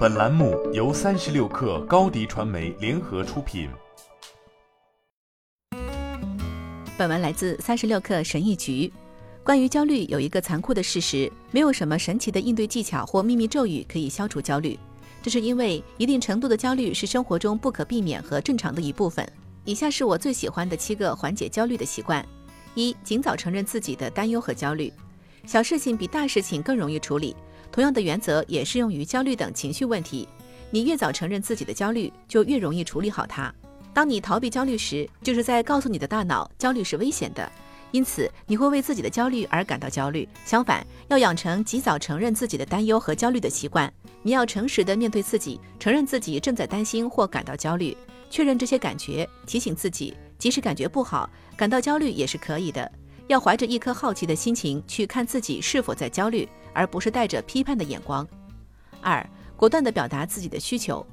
本栏目由三十六氪高低传媒联合出品。本文来自三十六氪神译局。关于焦虑，有一个残酷的事实：没有什么神奇的应对技巧或秘密咒语可以消除焦虑。这是因为一定程度的焦虑是生活中不可避免和正常的一部分。以下是我最喜欢的七个缓解焦虑的习惯：一、尽早承认自己的担忧和焦虑。小事情比大事情更容易处理。同样的原则也适用于焦虑等情绪问题。你越早承认自己的焦虑，就越容易处理好它。当你逃避焦虑时，就是在告诉你的大脑焦虑是危险的，因此你会为自己的焦虑而感到焦虑。相反，要养成及早承认自己的担忧和焦虑的习惯。你要诚实的面对自己，承认自己正在担心或感到焦虑，确认这些感觉，提醒自己，即使感觉不好，感到焦虑也是可以的。要怀着一颗好奇的心情去看自己是否在焦虑。而不是带着批判的眼光。二，果断地表达自己的需求。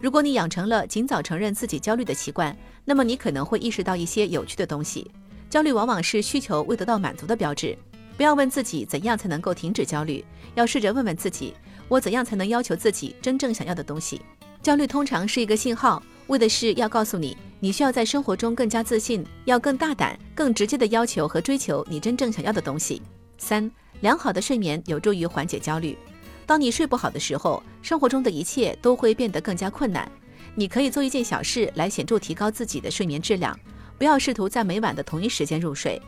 如果你养成了尽早承认自己焦虑的习惯，那么你可能会意识到一些有趣的东西。焦虑往往是需求未得到满足的标志。不要问自己怎样才能够停止焦虑，要试着问问自己：我怎样才能要求自己真正想要的东西？焦虑通常是一个信号，为的是要告诉你，你需要在生活中更加自信，要更大胆、更直接的要求和追求你真正想要的东西。三。良好的睡眠有助于缓解焦虑。当你睡不好的时候，生活中的一切都会变得更加困难。你可以做一件小事来显著提高自己的睡眠质量。不要试图在每晚的同一时间入睡。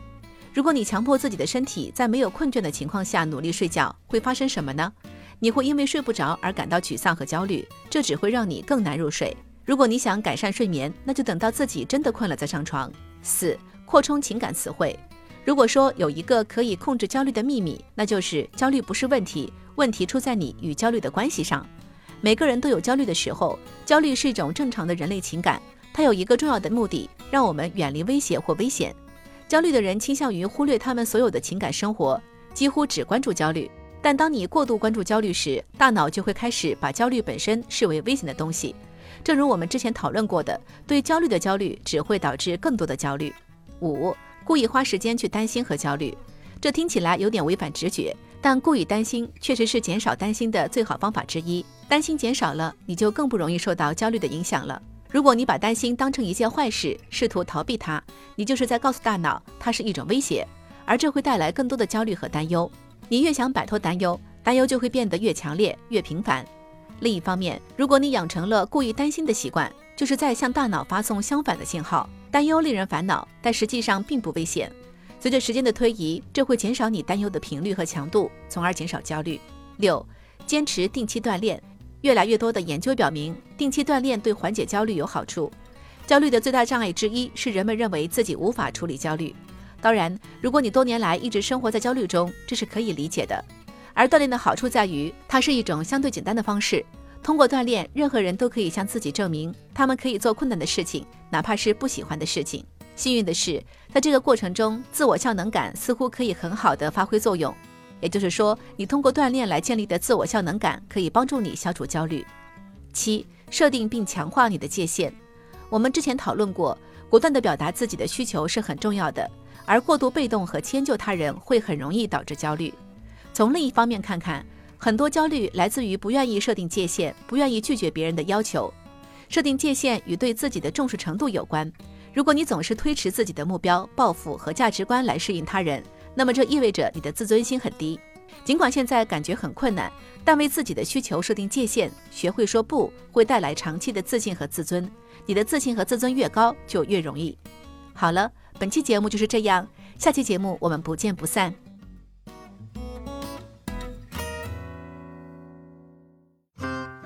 如果你强迫自己的身体在没有困倦的情况下努力睡觉，会发生什么呢？你会因为睡不着而感到沮丧和焦虑，这只会让你更难入睡。如果你想改善睡眠，那就等到自己真的困了再上床。四、扩充情感词汇。如果说有一个可以控制焦虑的秘密，那就是焦虑不是问题，问题出在你与焦虑的关系上。每个人都有焦虑的时候，焦虑是一种正常的人类情感，它有一个重要的目的，让我们远离威胁或危险。焦虑的人倾向于忽略他们所有的情感生活，几乎只关注焦虑。但当你过度关注焦虑时，大脑就会开始把焦虑本身视为危险的东西。正如我们之前讨论过的，对焦虑的焦虑只会导致更多的焦虑。五。故意花时间去担心和焦虑，这听起来有点违反直觉，但故意担心确实是减少担心的最好方法之一。担心减少了，你就更不容易受到焦虑的影响了。如果你把担心当成一件坏事，试图逃避它，你就是在告诉大脑它是一种威胁，而这会带来更多的焦虑和担忧。你越想摆脱担忧，担忧就会变得越强烈、越频繁。另一方面，如果你养成了故意担心的习惯，就是在向大脑发送相反的信号。担忧令人烦恼，但实际上并不危险。随着时间的推移，这会减少你担忧的频率和强度，从而减少焦虑。六、坚持定期锻炼。越来越多的研究表明，定期锻炼对缓解焦虑有好处。焦虑的最大障碍之一是人们认为自己无法处理焦虑。当然，如果你多年来一直生活在焦虑中，这是可以理解的。而锻炼的好处在于，它是一种相对简单的方式。通过锻炼，任何人都可以向自己证明，他们可以做困难的事情，哪怕是不喜欢的事情。幸运的是，在这个过程中，自我效能感似乎可以很好的发挥作用。也就是说，你通过锻炼来建立的自我效能感，可以帮助你消除焦虑。七、设定并强化你的界限。我们之前讨论过，果断地表达自己的需求是很重要的，而过度被动和迁就他人会很容易导致焦虑。从另一方面看看。很多焦虑来自于不愿意设定界限，不愿意拒绝别人的要求。设定界限与对自己的重视程度有关。如果你总是推迟自己的目标、抱负和价值观来适应他人，那么这意味着你的自尊心很低。尽管现在感觉很困难，但为自己的需求设定界限，学会说不，会带来长期的自信和自尊。你的自信和自尊越高，就越容易。好了，本期节目就是这样，下期节目我们不见不散。